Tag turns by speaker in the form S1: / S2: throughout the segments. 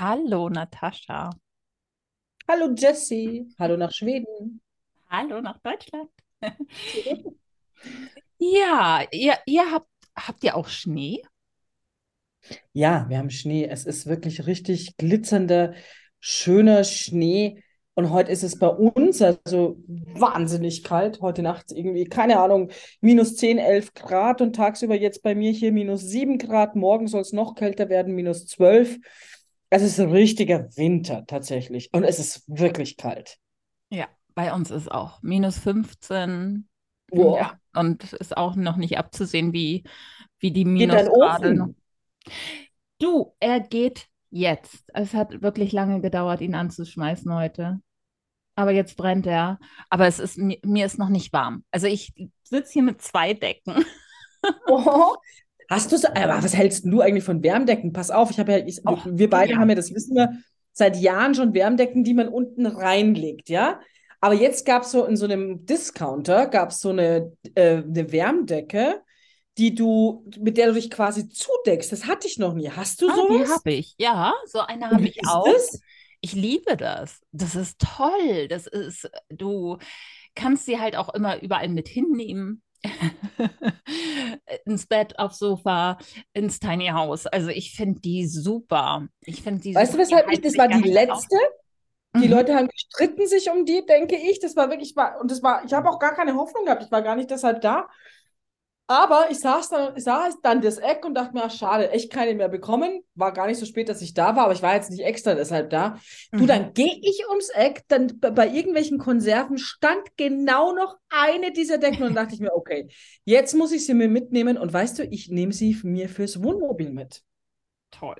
S1: Hallo Natascha.
S2: Hallo Jessie, hallo nach Schweden.
S1: Hallo nach Deutschland. Ja, ihr, ihr habt, habt ihr auch Schnee?
S2: Ja, wir haben Schnee. Es ist wirklich richtig glitzernder, schöner Schnee. Und heute ist es bei uns also wahnsinnig kalt. Heute Nacht irgendwie, keine Ahnung, minus 10, 11 Grad und tagsüber jetzt bei mir hier minus 7 Grad. Morgen soll es noch kälter werden, minus 12. Es ist ein richtiger Winter tatsächlich. Und es ist wirklich kalt.
S1: Ja, bei uns ist auch minus 15.
S2: Boah.
S1: Ja, und ist auch noch nicht abzusehen, wie, wie die Minusgrade? Du, er geht jetzt. Es hat wirklich lange gedauert, ihn anzuschmeißen heute. Aber jetzt brennt er. Aber es ist, mir, mir ist noch nicht warm. Also ich sitze hier mit zwei Decken.
S2: Oh. Hast du so, aber was hältst du eigentlich von Wärmdecken? Pass auf, ich habe ja, ich,
S1: Och,
S2: wir beide
S1: ja.
S2: haben ja, das wissen wir, seit Jahren schon Wärmdecken, die man unten reinlegt, ja? Aber jetzt gab es so in so einem Discounter, gab es so eine, äh, eine Wärmdecke, die du, mit der du dich quasi zudeckst. Das hatte ich noch nie. Hast du
S1: Ah, die
S2: sowas?
S1: habe ich. Ja, so eine habe ich auch.
S2: das?
S1: Ich liebe das. Das ist toll. Das ist, du kannst sie halt auch immer überall mit hinnehmen. Ins Bett, aufs Sofa, ins Tiny House. Also ich finde die super. Ich finde die
S2: Weißt du,
S1: super. Die
S2: weshalb ich, das war die letzte? Die
S1: Mhm.
S2: Leute haben gestritten sich um die, denke ich. Das war wirklich, war, und das war, ich habe auch gar keine Hoffnung gehabt. Ich war gar nicht deshalb da. Aber ich saß dann, ich saß dann das Eck und dachte mir, ach, schade, echt keine mehr bekommen. War gar nicht so spät, dass ich da war, aber ich war jetzt nicht extra deshalb da. Du,
S1: Mhm.
S2: dann gehe ich ums Eck, dann bei irgendwelchen Konserven stand genau noch eine dieser Decken und dachte ich mir, okay, jetzt muss ich sie mir mitnehmen und weißt du, ich nehme sie mir fürs Wohnmobil mit.
S1: Toll.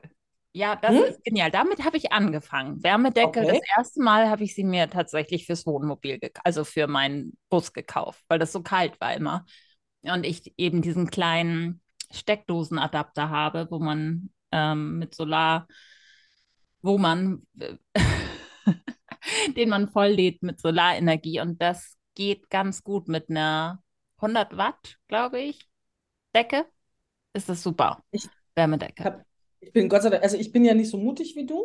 S1: Ja, das
S2: Hm?
S1: ist genial. Damit habe ich angefangen. Wärmedecke, das
S2: Okay.
S1: erste Mal habe ich sie mir tatsächlich fürs Wohnmobil, also für meinen Bus gekauft, weil das so kalt war immer. Und ich eben diesen kleinen Steckdosenadapter habe, wo man ähm, mit Solar, wo man, den man volllädt mit Solarenergie. Und das geht ganz gut mit einer 100 Watt, glaube ich, Decke. Ist das super.
S2: Ich
S1: Wärmedecke.
S2: hab, ich bin Gott sei Dank, also ich bin ja nicht so mutig wie du.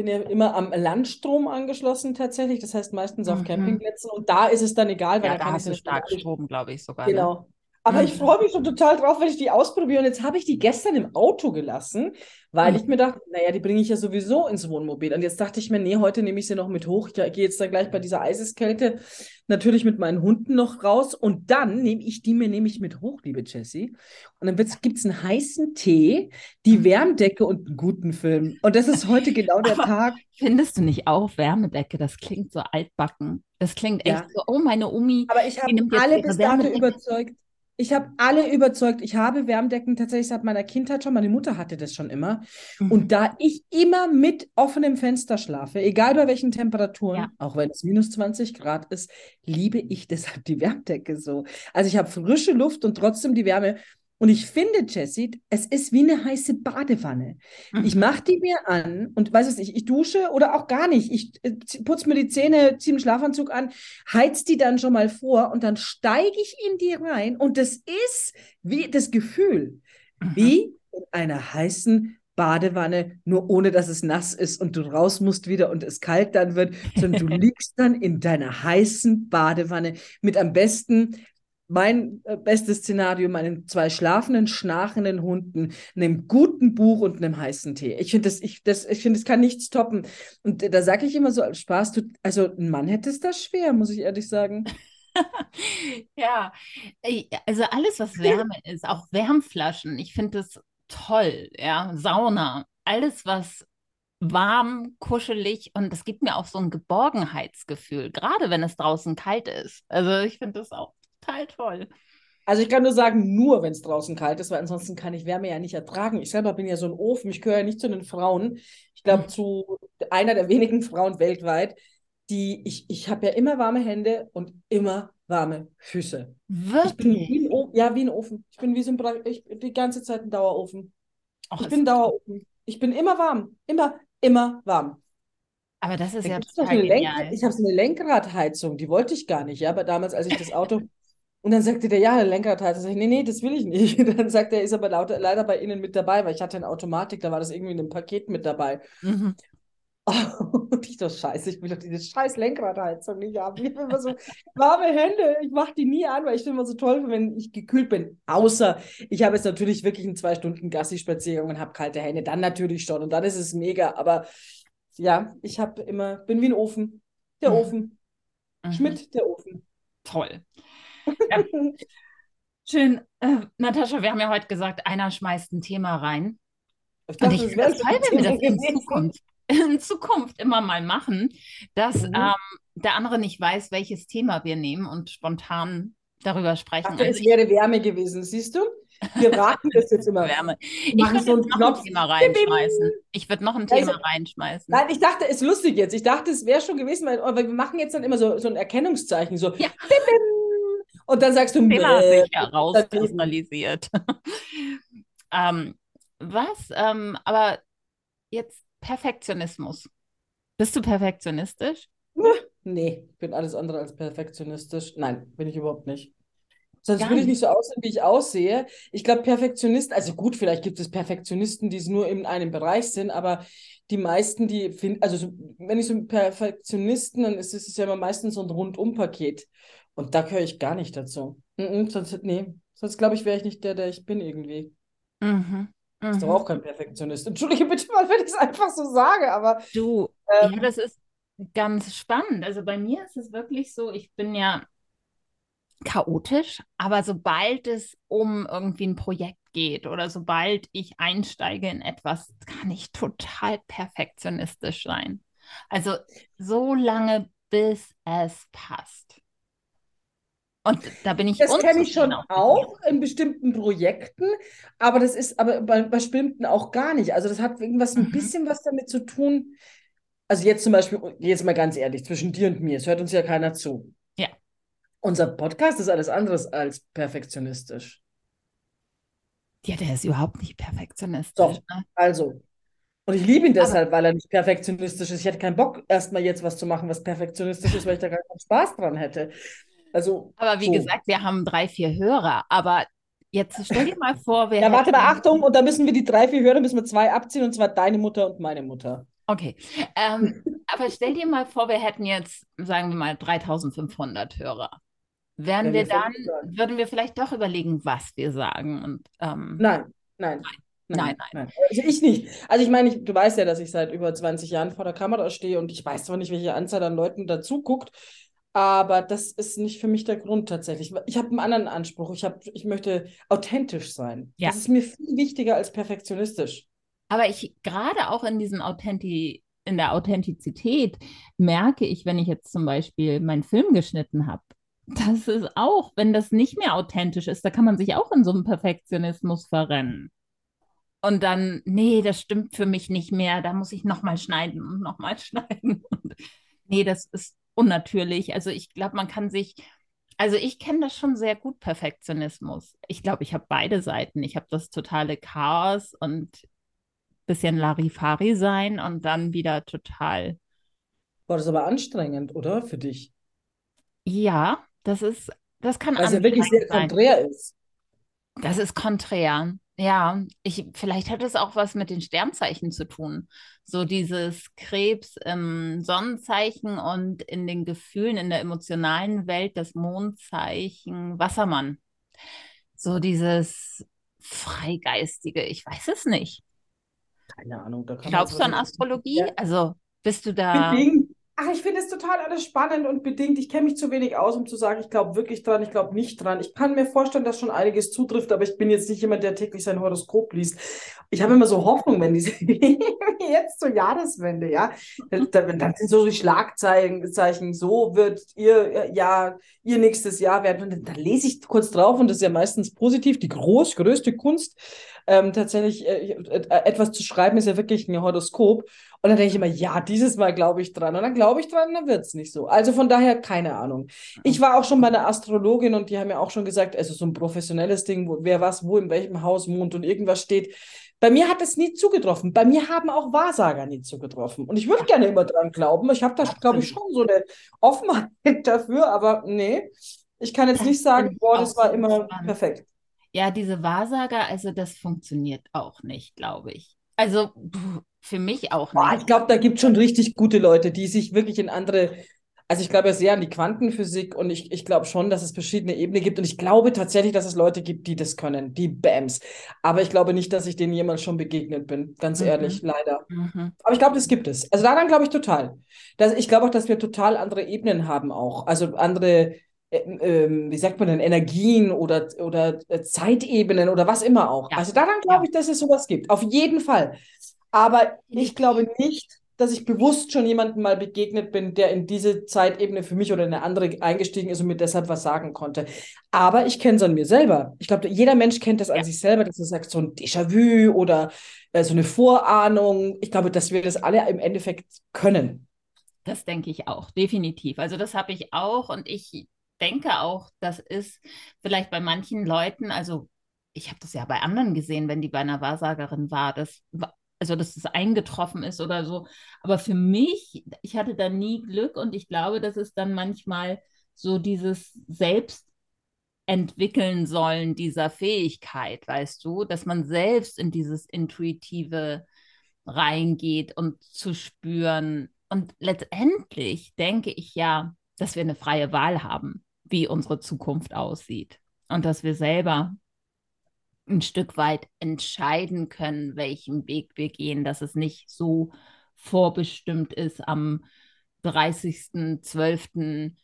S2: Ich bin ja immer am Landstrom angeschlossen tatsächlich, das heißt meistens auf
S1: Mhm.
S2: Campingplätzen und da ist es dann egal, weil
S1: Ja,
S2: da
S1: da
S2: kann ich
S1: hast du Starkstrom, glaube ich sogar, ne?
S2: Aber ich freue mich schon total drauf, wenn ich die ausprobiere. Und jetzt habe ich die gestern im Auto gelassen, weil ich
S1: Mhm.
S2: mir dachte, naja, die bringe ich ja sowieso ins Wohnmobil. Und jetzt dachte ich mir, nee, heute nehme ich sie noch mit hoch. Ich gehe jetzt dann gleich bei dieser Eiseskälte natürlich mit meinen Hunden noch raus. Und dann nehme ich die mir nämlich mit hoch, liebe Jessie. Und dann gibt es einen heißen Tee, die
S1: Mhm.
S2: Wärmdecke und einen guten Film. Und das ist heute genau der Tag.
S1: findest du nicht auch Wärmedecke? Das klingt so altbacken. Das klingt echt
S2: Ja.
S1: so, oh, meine Omi,
S2: Aber ich habe alle bis dato überzeugt. Ich habe alle überzeugt. Ich habe Wärmdecken tatsächlich seit meiner Kindheit schon. Meine Mutter hatte das schon immer.
S1: Mhm.
S2: Und da ich immer mit offenem Fenster schlafe, egal bei welchen Temperaturen,
S1: Ja.
S2: auch wenn es minus 20 Grad ist, liebe ich deshalb die Wärmdecke so. Also ich habe frische Luft und trotzdem die Wärme. Und ich finde, Jessie, es ist wie eine heiße Badewanne. Ich
S1: Mhm.
S2: mache die mir an und weiß es nicht, ich dusche oder auch gar nicht. Ich äh, putze mir die Zähne, ziehe einen Schlafanzug an, heiz die dann schon mal vor und dann steige ich in die rein und das ist wie das Gefühl,
S1: Mhm.
S2: wie in einer heißen Badewanne, nur ohne dass es nass ist und du raus musst wieder und es kalt dann wird, sondern du liegst dann in deiner heißen Badewanne mit am besten mein äh, bestes Szenario, meinen zwei schlafenden, schnarchenden Hunden, einem guten Buch und einem heißen Tee. Ich finde das, ich, das, ich finde, das kann nichts toppen. Und da sage ich immer so als Spaß, du, also ein Mann hätte es da schwer, muss ich ehrlich sagen.
S1: Ja, also alles, was Wärme ist, auch Wärmflaschen, ich finde das toll, ja, Sauna, alles, was warm, kuschelig und es gibt mir auch so ein Geborgenheitsgefühl, gerade wenn es draußen kalt ist. Also ich finde das auch total toll.
S2: Also ich kann nur sagen, nur wenn es draußen kalt ist, weil ansonsten kann ich Wärme ja nicht ertragen. Ich selber bin ja so ein Ofen, ich gehöre ja nicht zu den Frauen. Ich glaube, zu einer der wenigen Frauen weltweit, die, ich, ich habe ja immer warme Hände und immer warme Füße. Ich bin
S1: Wirklich?
S2: wie ein Ofen, ja, wie ein Ofen. Ich bin wie so ein, ich die ganze Zeit ein Dauerofen.
S1: Och,
S2: Ich bin. Dauerofen. Ich bin immer warm. Immer, immer warm.
S1: Aber das ist
S2: Da
S1: ja total
S2: eine Lenk
S1: genial.
S2: ich habe so eine Lenkradheizung, die wollte ich gar nicht, ja, aber damals, als ich das Auto Und dann sagte der, ja, der Lenkrad halt. Da sag ich, nee, nee, das will ich nicht. Dann sagt er, ist aber lauter, leider bei Ihnen mit dabei, weil ich hatte eine Automatik, da war das irgendwie in einem Paket mit dabei.
S1: Mhm.
S2: und ich doch scheiße, ich will doch diese scheiß Lenkradheizung nicht haben. Ich habe immer so warme Hände, ich mache die nie an, weil ich finde immer so toll, wenn ich gekühlt bin. Außer ich habe jetzt natürlich wirklich einen zwei Stunden Gassi-Spaziergang und habe kalte Hände, dann natürlich schon und dann ist es mega. Aber ja, ich habe immer, bin wie ein Ofen. Der
S1: Mhm.
S2: Ofen.
S1: Mhm.
S2: Schmidt, der Ofen.
S1: Toll. Ja. Schön. Äh, Natascha, wir haben ja heute gesagt, einer schmeißt ein Thema rein.
S2: Ich
S1: Und ich
S2: das wäre
S1: wenn wir das in. Zukunft, in Zukunft immer mal machen, dass
S2: Mhm.
S1: ähm, der andere nicht weiß, welches Thema wir nehmen und spontan darüber sprechen.
S2: dachte,
S1: Also
S2: es wäre Wärme gewesen, siehst du? Wir raten das jetzt immer.
S1: Wärme. Ich würde
S2: so
S1: noch ein
S2: Knopf.
S1: Thema
S2: Bim, bim.
S1: reinschmeißen. Ich würde noch ein
S2: ist
S1: Thema
S2: er.
S1: reinschmeißen.
S2: Nein, ich dachte, es ist lustig jetzt. Ich dachte, es wäre schon gewesen, weil, weil wir machen jetzt dann immer so, so ein Erkennungszeichen, so
S1: Ja.
S2: bim, bim. Und dann sagst du
S1: Thema sich herauskristallisiert. ähm, was? Ähm, aber jetzt Perfektionismus. Bist du perfektionistisch?
S2: Nee, ich bin alles andere als perfektionistisch. Nein, bin ich überhaupt nicht. Sonst würde ich
S1: nicht.
S2: nicht so aussehen, wie ich aussehe. Ich glaube, Perfektionisten, also gut, vielleicht gibt es Perfektionisten, die es nur in einem Bereich sind, aber die meisten, die finden, also so, wenn ich so einen Perfektionisten, dann ist es ja immer meistens so ein Rundum-Paket. Und da gehöre ich gar nicht dazu. Mhm, sonst, nee, sonst glaube ich, wäre ich nicht der, der ich bin irgendwie.
S1: Mhm.
S2: Ist doch
S1: Mhm.
S2: auch kein Perfektionist. Entschuldige bitte mal, wenn ich es einfach so sage, aber
S1: Du,
S2: ähm,
S1: ja, das ist ganz spannend. Also bei mir ist es wirklich so, ich bin ja chaotisch, aber sobald es um irgendwie ein Projekt geht oder sobald ich einsteige in etwas, kann ich total perfektionistisch sein. Also so lange, bis es passt. Und da bin ich
S2: Das kenne ich schon auch in bestimmten Projekten, aber das ist aber bei, bei bestimmten auch gar nicht. Also das hat irgendwas ein
S1: Mhm.
S2: bisschen was damit zu tun. Also jetzt zum Beispiel, jetzt mal ganz ehrlich, zwischen dir und mir, es hört uns ja keiner zu.
S1: Ja.
S2: Unser Podcast ist alles anderes als perfektionistisch.
S1: Ja, der ist überhaupt nicht perfektionistisch.
S2: So,
S1: Ne?
S2: also. Und ich liebe ihn
S1: Aber
S2: deshalb, weil er nicht perfektionistisch ist. Ich hätte keinen Bock, erstmal jetzt was zu machen, was perfektionistisch ist, weil ich da gar keinen Spaß dran hätte. Also,
S1: Aber wie
S2: so.
S1: gesagt, wir haben drei, vier Hörer. Aber jetzt stell dir mal vor, wir
S2: Ja, warte mal. Achtung, und da müssen wir die drei, vier Hörer, müssen wir zwei abziehen, und zwar deine Mutter und meine Mutter.
S1: Okay. Ähm, aber stell dir mal vor, wir hätten jetzt, sagen wir mal, 3500 Hörer. Wären
S2: Wären
S1: wir dann, würden wir vielleicht doch überlegen, was wir sagen. Und ähm,
S2: Nein, nein,
S1: nein,
S2: nein,
S1: nein.
S2: nein. Also ich nicht. Also ich meine, ich, du weißt ja, dass ich seit über 20 Jahren vor der Kamera stehe und ich weiß zwar nicht, welche Anzahl an Leuten dazu guckt, aber das ist nicht für mich der Grund tatsächlich. Ich habe einen anderen Anspruch. Ich habe, ich möchte authentisch sein.
S1: Ja.
S2: Das ist mir viel wichtiger als perfektionistisch.
S1: Aber ich gerade auch in diesem Authenti in der Authentizität merke ich, wenn ich jetzt zum Beispiel meinen Film geschnitten habe, das ist auch, wenn das nicht mehr authentisch ist, da kann man sich auch in so einem Perfektionismus verrennen. Und dann, nee, das stimmt für mich nicht mehr, da muss ich nochmal schneiden und nochmal schneiden. Und nee, das ist unnatürlich. Also ich glaube, man kann sich, also ich kenne das schon sehr gut, Perfektionismus. Ich glaube, ich habe beide Seiten. Ich habe das totale Chaos und bisschen Larifari sein und dann wieder total,
S2: War das aber anstrengend, oder? Für dich?
S1: ja, das ist, das kann
S2: Weil es ja wirklich sehr konträr ist.
S1: Das ist konträr. Ja, ich, vielleicht hat es auch was mit den Sternzeichen zu tun. So dieses Krebs im Sonnenzeichen und in den Gefühlen, in der emotionalen Welt das Mondzeichen Wassermann. So dieses Freigeistige, ich weiß es nicht.
S2: Keine Ahnung,
S1: Glaubst du an Astrologie?
S2: Ja.
S1: Also bist du da?
S2: Bedingt. Ach, ich finde es total alles spannend und bedingt. Ich kenne mich zu wenig aus, um zu sagen, ich glaube wirklich dran, ich glaube nicht dran. Ich kann mir vorstellen, dass schon einiges zutrifft, aber ich bin jetzt nicht jemand, der täglich sein Horoskop liest. Ich habe immer so Hoffnung, wenn diese jetzt zur Jahreswende, ja, da, dann sind so die Schlagzeichen, Zeichen, so wird ihr ja ihr nächstes Jahr werden. Und dann, dann lese ich kurz drauf und das ist ja meistens positiv. Die groß, größte Kunst, ähm, tatsächlich äh, äh, etwas zu schreiben, ist ja wirklich ein Horoskop. Und dann denke ich immer, ja, dieses Mal glaube ich dran. Und dann glaube ich dran, dann wird es nicht so. Also von daher keine Ahnung. Ich war auch schon bei einer Astrologin und die haben ja auch schon gesagt, also so ein professionelles Ding, wo, wer was, wo, in welchem Haus, Mond und irgendwas steht. Bei mir hat es nie zugetroffen. Bei mir haben auch Wahrsager nie zugetroffen. Und ich würde gerne immer dran glauben. Ich habe da, glaube ich, schon so eine Offenheit dafür, aber nee. Ich kann jetzt nicht sagen, boah, das war immer perfekt.
S1: Ja, diese Wahrsager, also das funktioniert auch nicht, glaube ich. Also für mich auch nicht.
S2: ich glaube, da gibt es schon richtig gute Leute, die sich wirklich in andere, also ich glaube ja sehr an die Quantenphysik und ich, ich glaube schon, dass es verschiedene Ebenen gibt und ich glaube tatsächlich, dass es Leute gibt, die das können, die Bams. Aber ich glaube nicht, dass ich denen jemals schon begegnet bin, ganz ehrlich,
S1: Mhm.
S2: leider.
S1: Mhm.
S2: Aber ich glaube, das gibt es. Also daran glaube ich total. Das, ich glaube auch, dass wir total andere Ebenen haben auch. Also andere, äh, ähm, wie sagt man denn, Energien oder, oder äh, Zeitebenen oder was immer auch.
S1: Ja,
S2: Also daran glaube ich, dass es sowas gibt. Auf jeden Fall. Aber ich glaube nicht, dass ich bewusst schon jemandem mal begegnet bin, der in diese Zeitebene für mich oder in eine andere eingestiegen ist und mir deshalb was sagen konnte. Aber ich kenne es an mir selber. Ich glaube, jeder Mensch kennt das an
S1: Ja,
S2: sich selber, dass er sagt, so ein Déjà-vu oder äh, so eine Vorahnung. Ich glaube, dass wir das alle im Endeffekt können.
S1: das denke ich auch, definitiv. Also das habe ich auch und ich denke auch, das ist vielleicht bei manchen Leuten, also ich habe das ja bei anderen gesehen, wenn die bei einer Wahrsagerin war, das, also dass es eingetroffen ist oder so. Aber für mich, ich hatte da nie Glück und ich glaube, das ist dann manchmal so dieses Selbst entwickeln sollen dieser Fähigkeit, weißt du, dass man selbst in dieses Intuitive reingeht und zu spüren. Und letztendlich denke ich ja, dass wir eine freie Wahl haben, wie unsere Zukunft aussieht. Und dass wir selber ein Stück weit entscheiden können, welchen Weg wir gehen, dass es nicht so vorbestimmt ist, am 30.12.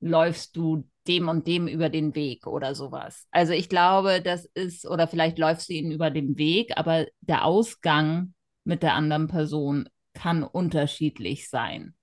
S1: läufst du dem und dem über den Weg oder sowas. Also ich glaube, das ist, oder vielleicht läufst du ihnen über den Weg, aber der Ausgang mit der anderen Person kann unterschiedlich sein.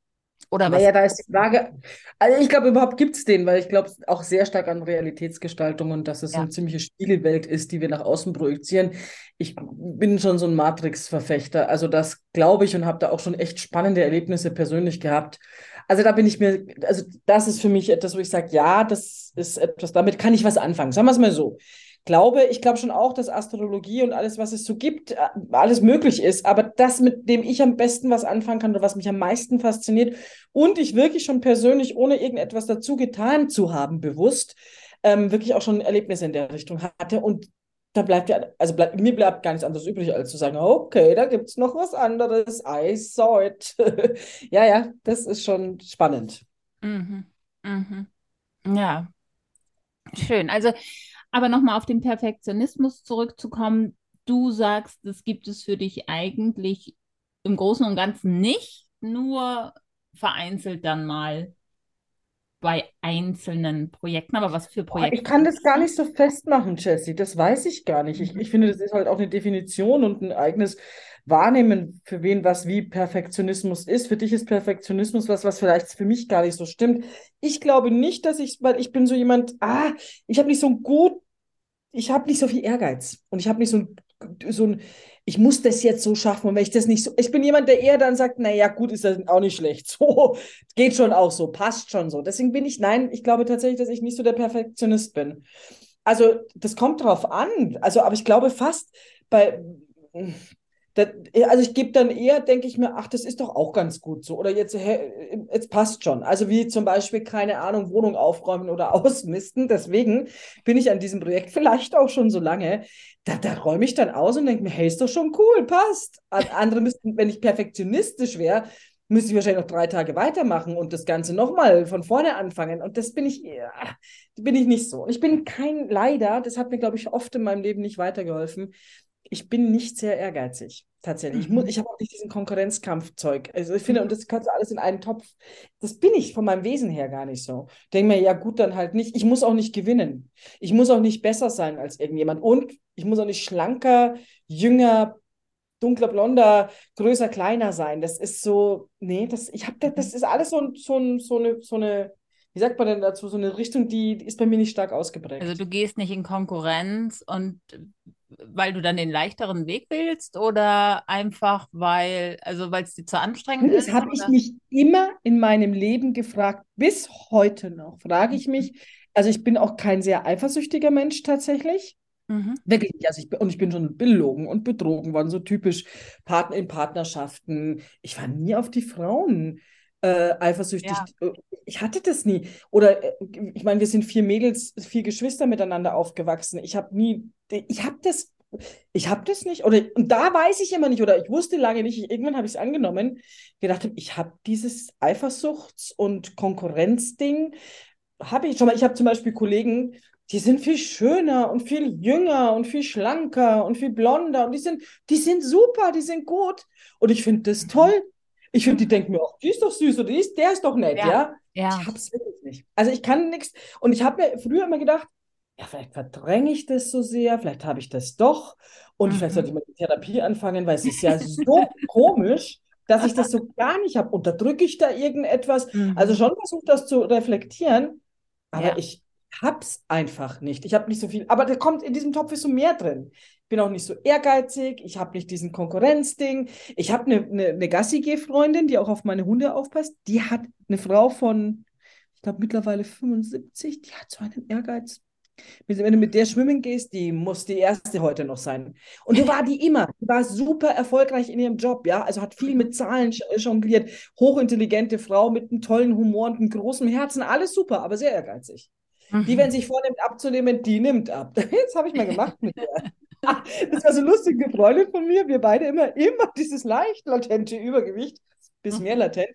S1: Oder was?
S2: Naja, da ist die Frage, also ich glaube, überhaupt gibt es den, weil ich glaube auch sehr stark an Realitätsgestaltung und dass es so
S1: Ja.
S2: eine ziemliche Spiegelwelt ist, die wir nach außen projizieren. Ich bin schon so ein Matrix-Verfechter, also das glaube ich und habe da auch schon echt spannende Erlebnisse persönlich gehabt. Also da bin ich mir, also das ist für mich etwas, wo ich sage, ja, das ist etwas, damit kann ich was anfangen. Sagen wir es mal so. Glaube, ich glaube schon auch, dass Astrologie und alles, was es so gibt, äh, alles möglich ist. Aber das, mit dem ich am besten was anfangen kann oder was mich am meisten fasziniert und ich wirklich schon persönlich, ohne irgendetwas dazu getan zu haben, bewusst, ähm, wirklich auch schon Erlebnisse in der Richtung hatte. Und da bleibt ja, also bleibt, mir bleibt gar nichts anderes übrig, als zu sagen, okay, da gibt es noch was anderes. I saw it. ja, ja, das ist schon spannend.
S1: Mhm. Mhm. Ja, schön. Also, aber nochmal auf den Perfektionismus zurückzukommen. Du sagst, das gibt es für dich eigentlich im Großen und Ganzen nicht, nur vereinzelt dann mal bei einzelnen Projekten. Aber was für Projekte
S2: Ich kann das gar nicht so festmachen, Jessie. Das weiß ich gar nicht. Ich,
S1: Mhm.
S2: ich finde, das ist halt auch eine Definition und ein eigenes Wahrnehmen, für wen was wie Perfektionismus ist. Für dich ist Perfektionismus was, was vielleicht für mich gar nicht so stimmt. Ich glaube nicht, dass ich, weil ich bin so jemand, ah, ich habe nicht so ein gut, ich habe nicht so viel Ehrgeiz und ich habe nicht so ein, so ein, ich muss das jetzt so schaffen und wenn ich das nicht so, ich bin jemand, der eher dann sagt, naja, gut, ist das auch nicht schlecht. So, geht schon auch so, passt schon so. Deswegen bin ich, nein, ich glaube tatsächlich, dass ich nicht so der Perfektionist bin. Also, das kommt drauf an. Also, aber ich glaube fast bei, da, also ich gebe dann eher, denke ich mir, ach, das ist doch auch ganz gut so. Oder jetzt, jetzt passt schon. Also wie zum Beispiel, keine Ahnung, Wohnung aufräumen oder ausmisten. Deswegen bin ich an diesem Projekt vielleicht auch schon so lange. Da, da räume ich dann aus und denke mir, hey, ist doch schon cool, passt. An- Andere müssten, wenn ich perfektionistisch wäre, müsste ich wahrscheinlich noch drei Tage weitermachen und das Ganze nochmal von vorne anfangen. Und das bin ich, ja, bin ich nicht so. Ich bin kein, leider, das hat mir, glaube ich, oft in meinem Leben nicht weitergeholfen. Ich bin nicht sehr ehrgeizig, tatsächlich. Ich, muss,
S1: Mhm.
S2: ich habe auch nicht diesen Konkurrenzkampfzeug. Also ich finde,
S1: Mhm.
S2: und das kannst du alles in einen Topf. Das bin ich von meinem Wesen her gar nicht so. Denke mir, ja gut, dann halt nicht. Ich muss auch nicht gewinnen. Ich muss auch nicht besser sein als irgendjemand. Und ich muss auch nicht schlanker, jünger, dunkler, blonder, größer, kleiner sein. Das ist so, nee, das, ich habe das, das ist alles so, so, so eine, so eine, wie sagt man denn dazu, so eine Richtung, die, die ist bei mir nicht stark
S1: Also
S2: ausgeprägt.
S1: du gehst nicht in Konkurrenz und weil du dann den leichteren Weg willst oder einfach weil, also weil es dir zu anstrengend
S2: das
S1: ist
S2: habe ich mich immer in meinem Leben gefragt, bis heute noch, frage ich mich. Also ich bin auch kein sehr eifersüchtiger Mensch tatsächlich.
S1: Mhm.
S2: Wirklich. Also ich bin, und ich bin schon belogen und betrogen worden, so typisch Partner in Partnerschaften. Ich war nie auf die Frauen äh, eifersüchtig. Ja. Ich hatte das nie. Oder äh, ich meine, wir sind vier Mädels, vier Geschwister miteinander aufgewachsen. Ich habe nie, ich habe das, ich habe das nicht. Oder und da weiß ich immer nicht, oder ich wusste lange nicht, ich, irgendwann habe ich es angenommen, gedacht, ich habe dieses Eifersuchts- und Konkurrenzding, habe ich schon mal. Ich habe zum Beispiel Kollegen, die sind viel schöner und viel jünger und viel schlanker und viel blonder und die sind, die sind super, die sind gut. Und ich finde das mhm. toll. Ich finde, die denken mir auch, die ist doch süß oder die ist, der ist doch nett, ja. ja? ja. Ich habe es wirklich nicht. Also ich kann nichts. Und ich habe mir früher immer gedacht, ja, vielleicht verdränge ich das so sehr, vielleicht habe ich das doch. Und mhm. vielleicht sollte ich mal die Therapie anfangen, weil es ist ja so komisch, dass ich das so gar nicht habe. Unterdrücke ich da irgendetwas? Mhm. Also schon versucht, das zu reflektieren. Aber ja. ich hab's einfach nicht. Ich habe nicht so viel, aber da kommt in diesem Topf ist so mehr drin. Ich bin auch nicht so ehrgeizig, ich habe nicht diesen Konkurrenzding. Ich habe eine, eine, eine Gassi-Freundin, die auch auf meine Hunde aufpasst. Die hat eine Frau von, ich glaube mittlerweile 75, die hat so einen Ehrgeiz. Wenn du mit der schwimmen gehst, die muss die erste heute noch sein. Und so war die immer. Die war super erfolgreich in ihrem Job, ja. Also hat viel mit Zahlen jongliert. Hochintelligente Frau mit einem tollen Humor und einem großen Herzen. Alles super, aber sehr ehrgeizig. Mhm. Die, wenn sich vornimmt abzunehmen, die nimmt ab. Das habe ich mal gemacht mit der. Das war so lustig, eine Freundin von mir, wir beide immer, immer dieses leicht latente Übergewicht, bis mehr mhm. latent.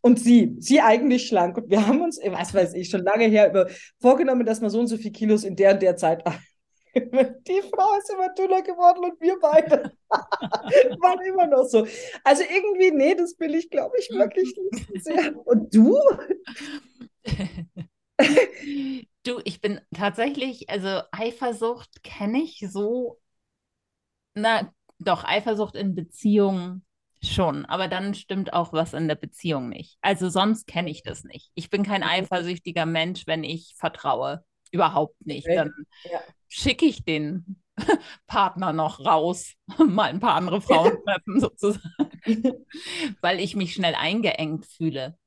S2: Und sie, sie eigentlich schlank. Und wir haben uns, was weiß ich, schon lange her über, vorgenommen, dass man so und so viele Kilos in der und der Zeit die Frau ist immer dünner geworden und wir beide waren immer noch so. Also irgendwie, nee, das will ich, glaube ich, wirklich nicht sehr. Und du,
S1: ich bin tatsächlich, also Eifersucht kenne ich so, na doch, Eifersucht in Beziehungen schon, aber dann stimmt auch was in der Beziehung nicht. Also sonst kenne ich das nicht. Ich bin kein eifersüchtiger Mensch, wenn ich vertraue. Überhaupt nicht. Dann ja. schicke ich den Partner noch raus, mal ein paar andere Frauen treffen sozusagen, weil ich mich schnell eingeengt fühle.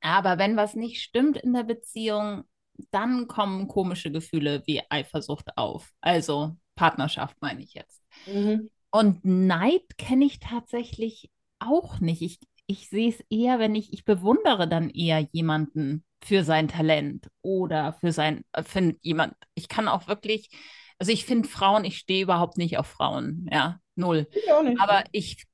S1: Aber wenn was nicht stimmt in der Beziehung, dann kommen komische Gefühle wie Eifersucht auf. Also Partnerschaft meine ich jetzt. Mhm. Und Neid kenne ich tatsächlich auch nicht. Ich, ich sehe es eher, wenn ich, ich bewundere dann eher jemanden für sein Talent oder für sein, äh, für jemand. Ich kann auch wirklich, also ich finde Frauen, ich stehe überhaupt nicht auf Frauen, ja, null. Ich auch nicht. Aber ich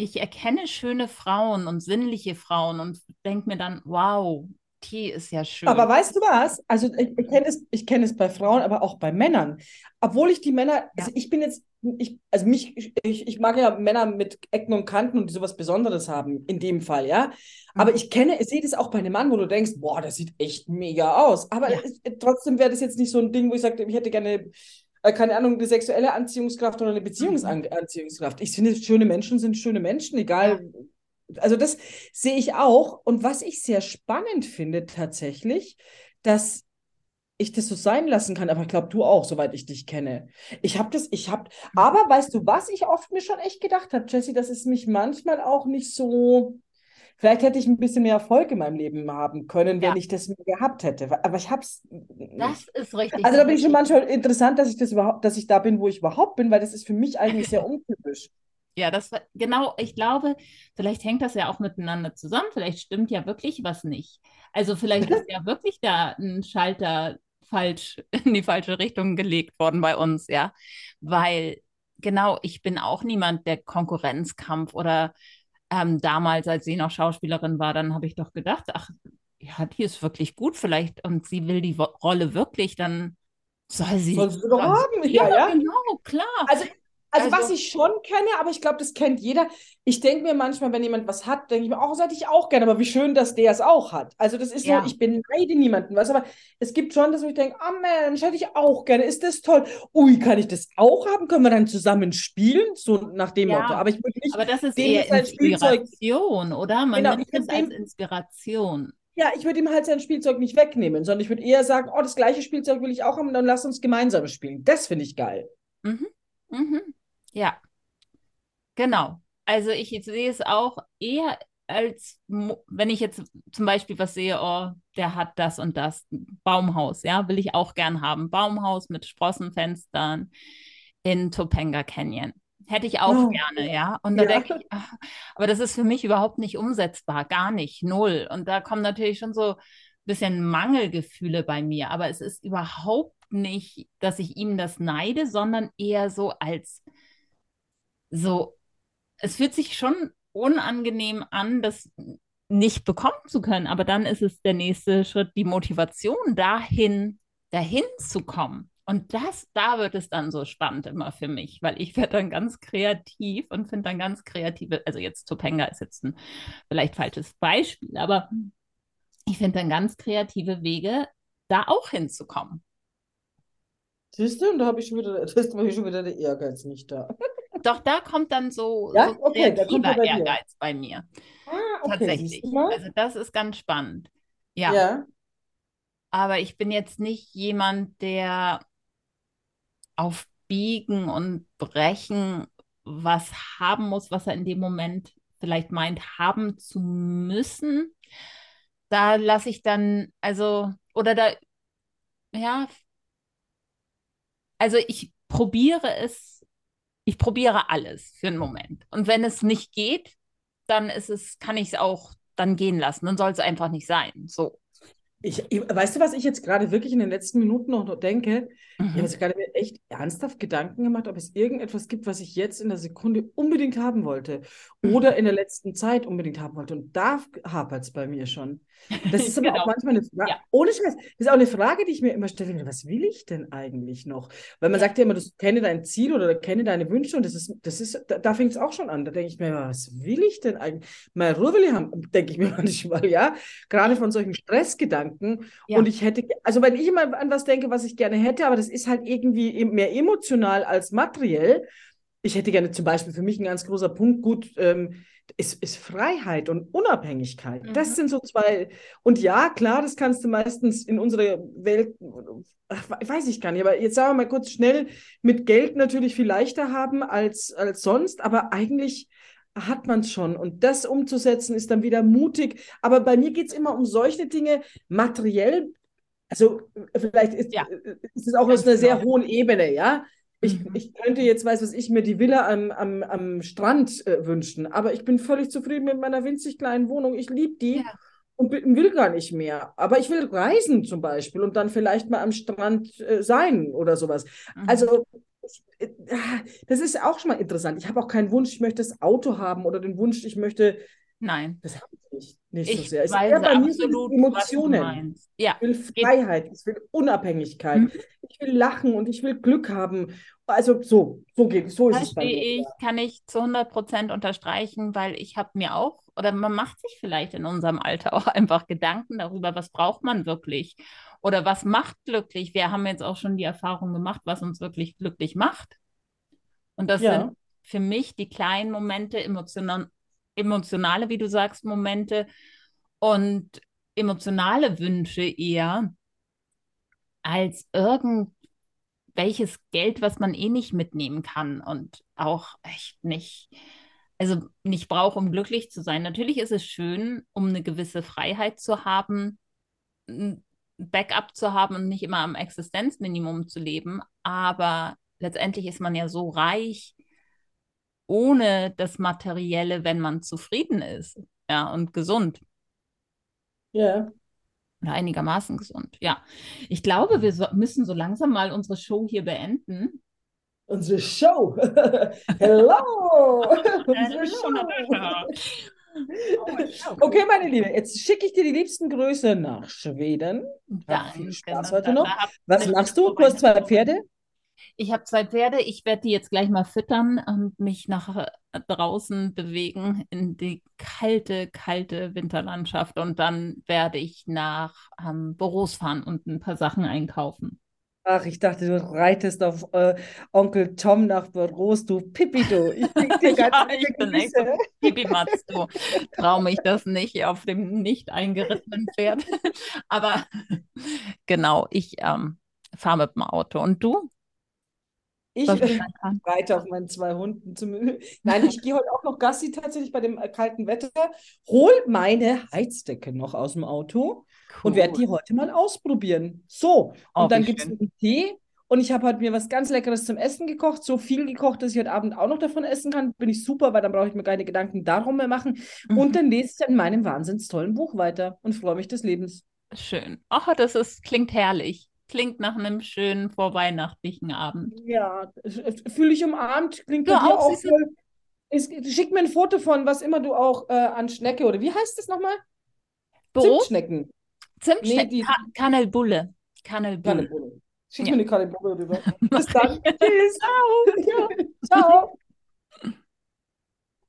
S1: ich erkenne schöne Frauen und sinnliche Frauen und denke mir dann, wow, die ist ja schön.
S2: Aber weißt du was? Also ich, ich kenne es, ich es bei Frauen, aber auch bei Männern. Obwohl ich die Männer, ja. also ich bin jetzt, ich, also mich, ich, ich mag ja Männer mit Ecken und Kanten und die sowas Besonderes haben, in dem Fall, ja. Aber mhm. ich kenne, ich sehe das auch bei einem Mann, wo du denkst, boah, das sieht echt mega aus. Aber ja. es, trotzdem wäre das jetzt nicht so ein Ding, wo ich sage, ich hätte gerne äh, keine Ahnung, eine sexuelle Anziehungskraft oder eine Beziehungsanziehungskraft. Ich finde, schöne Menschen sind schöne Menschen, egal. Also das sehe ich auch. Und was ich sehr spannend finde tatsächlich, dass ich das so sein lassen kann, aber ich glaube, du auch, soweit ich dich kenne. Ich habe das, ich habe, aber weißt du, was ich oft mir schon echt gedacht habe, Jessie, dass es mich manchmal auch nicht so, Vielleicht hätte ich ein bisschen mehr Erfolg in meinem Leben haben können, wenn ja. ich das gehabt hätte. Aber ich habe es.
S1: Das ist richtig.
S2: Also da bin ich schon manchmal interessant, dass ich das überhaupt, dass ich da bin, wo ich überhaupt bin, weil das ist für mich eigentlich sehr untypisch.
S1: Ja, das war genau, ich glaube, vielleicht hängt das ja auch miteinander zusammen. Vielleicht stimmt ja wirklich was nicht. Also vielleicht ist ja wirklich da ein Schalter falsch in die falsche Richtung gelegt worden bei uns, ja. Weil genau, ich bin auch niemand, der Konkurrenzkampf oder ähm, damals, als sie noch Schauspielerin war, dann habe ich doch gedacht, ach, ja, die ist wirklich gut vielleicht und sie will die Rolle wirklich, dann soll sie.
S2: Soll sie doch haben, ja, ja.
S1: Genau, klar.
S2: Also also, also, was ich schon kenne, aber ich glaube, das kennt jeder. Ich denke mir manchmal, wenn jemand was hat, denke ich mir auch, das hätte ich auch gerne, aber wie schön, dass der es auch hat. Also das ist ja. so, ich beneide niemanden, was, aber es gibt schon, dass ich denke, oh Mensch, hätte ich auch gerne, ist das toll. Ui, kann ich das auch haben? Können wir dann zusammen spielen? So nach dem ja. Motto. Aber ich würde nicht.
S1: Aber das ist eher Inspiration, oder? Man genau, nimmt es als Inspiration.
S2: Ja, ich würde ihm halt sein Spielzeug nicht wegnehmen, sondern ich würde eher sagen, oh, das gleiche Spielzeug will ich auch haben, dann lass uns gemeinsam spielen. Das finde ich geil.
S1: Mhm. Mhm. Ja, genau. Also ich sehe es auch eher als, wenn ich jetzt zum Beispiel was sehe, oh, der hat das und das, Baumhaus, ja, will ich auch gern haben. Baumhaus mit Sprossenfenstern in Topanga Canyon. hätte ich auch
S2: Oh,
S1: gerne, ja. Und da
S2: ja.
S1: denke ich, ach, aber das ist für mich überhaupt nicht umsetzbar, gar nicht, null. Und da kommen natürlich schon so ein bisschen Mangelgefühle bei mir. Aber es ist überhaupt nicht, dass ich ihm das neide, sondern eher so als so, es fühlt sich schon unangenehm an, das nicht bekommen zu können. Aber dann ist es der nächste Schritt, die Motivation dahin, dahin zu kommen. Und das, da wird es dann so spannend immer für mich, weil ich werde dann ganz kreativ und finde dann ganz kreative, also jetzt Topanga ist jetzt ein vielleicht falsches Beispiel, aber ich finde dann ganz kreative Wege, da auch hinzukommen.
S2: Siehst du, und da habe ich schon wieder, das ist schon wieder der Ehrgeiz nicht da.
S1: Doch da kommt dann so,
S2: Ja,
S1: so
S2: okay, er
S1: kreativer
S2: bei.
S1: Ehrgeiz bei mir.
S2: Ah, okay,
S1: Tatsächlich. Also das ist ganz spannend. Ja,
S2: Ja.
S1: aber ich bin jetzt nicht jemand, der auf Biegen und Brechen was haben muss, was er in dem Moment vielleicht meint, haben zu müssen. Da lasse ich dann, also, oder da, ja, also ich probiere es, ich probiere alles für einen Moment. Und wenn es nicht geht, dann ist es, kann ich es auch dann gehen lassen. Dann soll es einfach nicht sein. So.
S2: Ich, ich, weißt du, was ich jetzt gerade wirklich in den letzten Minuten noch, noch denke? Ich habe
S1: Mhm.
S2: jetzt gerade mir echt ernsthaft Gedanken gemacht, ob es irgendetwas gibt, was ich jetzt in der Sekunde unbedingt haben wollte
S1: Mhm.
S2: oder in der letzten Zeit unbedingt haben wollte. Und da hapert es bei mir schon. Das ist aber auch
S1: Genau.
S2: manchmal eine Frage,
S1: Ja.
S2: ohne Scheiß, das ist auch eine Frage, die ich mir immer stelle, was will ich denn eigentlich noch? Weil man sagt ja immer, du kenne dein Ziel oder kenne deine Wünsche und das ist, das ist, da, da fängt es auch schon an. Da denke ich mir, immer, was will ich denn eigentlich? Mal Ruhe will ich haben, denke ich mir manchmal, ja. Gerade von solchen Stressgedanken.
S1: Ja.
S2: Und ich hätte, also wenn ich immer an was denke, was ich gerne hätte, aber das ist halt irgendwie e- mehr emotional als materiell. Ich hätte gerne zum Beispiel für mich ein ganz großer Punkt, gut, ähm, ist, ist Freiheit und Unabhängigkeit. Das
S1: Mhm.
S2: sind so zwei. Und ja, klar, das kannst du meistens in unserer Welt, ach, weiß ich gar nicht, aber jetzt sagen wir mal kurz schnell, mit Geld natürlich viel leichter haben als, als sonst, aber eigentlich hat man es schon. Und das umzusetzen ist dann wieder mutig. Aber bei mir geht es immer um solche Dinge, materiell. Also vielleicht ist,
S1: Ja.
S2: ist es auch
S1: Ganz
S2: aus einer sehr
S1: genau.
S2: hohen Ebene, ja. Ich,
S1: Mhm.
S2: ich könnte jetzt, weiß was ich, mir die Villa am, am, am Strand äh, wünschen, aber ich bin völlig zufrieden mit meiner winzig kleinen Wohnung. Ich liebe die
S1: Ja.
S2: und will gar nicht mehr. Aber ich will reisen zum Beispiel und dann vielleicht mal am Strand äh, sein oder sowas.
S1: Mhm.
S2: Also, äh, das ist auch schon mal interessant. Ich habe auch keinen Wunsch, ich möchte das Auto haben oder den Wunsch, ich möchte,
S1: Nein.
S2: das habe ich nicht, nicht so
S1: Ich
S2: sehr. Es ist eher bei mir so
S1: absolut,
S2: Emotionen.
S1: Ja.
S2: Ich will Freiheit, ich will Unabhängigkeit,
S1: Mhm.
S2: ich will lachen und ich will Glück haben. Also so, so geht, so ist es bei
S1: Verstehe
S2: mir.
S1: ich, kann ich zu 100 Prozent unterstreichen, weil ich habe mir auch, oder man macht sich vielleicht in unserem Alter auch einfach Gedanken darüber, was braucht man wirklich oder was macht glücklich. Wir haben jetzt auch schon die Erfahrung gemacht, was uns wirklich glücklich macht. Und das
S2: Ja.
S1: sind für mich die kleinen Momente, emotional, emotionale, wie du sagst, Momente und emotionale Wünsche eher als irgendwelches Geld, was man eh nicht mitnehmen kann und auch echt nicht, also nicht braucht, um glücklich zu sein. Natürlich ist es schön, um eine gewisse Freiheit zu haben, Backup zu haben und nicht immer am Existenzminimum zu leben, aber letztendlich ist man ja so reich ohne das Materielle, wenn man zufrieden ist, ja, und gesund
S2: Ja.
S1: oder einigermaßen gesund. Ja, ich glaube, wir so, müssen so langsam mal unsere Show hier beenden.
S2: Unsere Show. Hello. Unsere Show. Okay, meine Liebe, jetzt schicke ich dir die liebsten Grüße nach Schweden. Hab viel. Spaß heute noch. Was machst du? Du hast zwei. Pferde?
S1: Ich habe zwei Pferde. Ich werde die jetzt gleich mal füttern und mich nach äh, draußen bewegen in die kalte, kalte Winterlandschaft. Und dann werde ich nach ähm, Borås fahren und ein paar Sachen einkaufen.
S2: Ach, ich dachte, du reitest auf äh, Onkel Tom nach Büros, du Pippi, du. Ich dir
S1: Ja, ich bin echt
S2: Grüße.
S1: Pipimatz, du. Trau mich das nicht auf dem nicht eingerittenen Pferd. Aber genau, ich ähm, fahre mit dem Auto. Und du?
S2: Ich äh, reite auf meinen zwei Hunden. Zum... Nein, ich gehe heute auch noch Gassi tatsächlich bei dem äh, kalten Wetter. Hol meine Heizdecke noch aus dem Auto und werde die heute mal ausprobieren. So,
S1: Oh,
S2: und dann
S1: wie
S2: gibt es einen Tee Und ich habe heute mir was ganz Leckeres zum Essen gekocht. So viel gekocht, dass ich heute Abend auch noch davon essen kann. Bin ich super, weil dann brauche ich mir keine Gedanken darum mehr machen.
S1: Mhm.
S2: Und dann lese ich an meinem wahnsinns tollen Buch weiter und freue mich des Lebens.
S1: Schön. Ach, das ist, klingt herrlich. Klingt nach einem schönen vorweihnachtlichen Abend.
S2: Ja, fühle ich umarmt. Klingt dir
S1: auch,
S2: auch. voll. Es, schick mir ein Foto von, was immer du auch äh, an Schnecke oder wie heißt das nochmal?
S1: Brot,
S2: Zimtschnecken.
S1: Zimtschnecken,
S2: Nee, die-
S1: Ka Kanelbulle. Kanelbulle.
S2: Kanelbulle. Schick
S1: Ja.
S2: mir eine Kanelbulle rüber. Bis dann. Tschüss.
S1: Ciao.
S2: Ciao.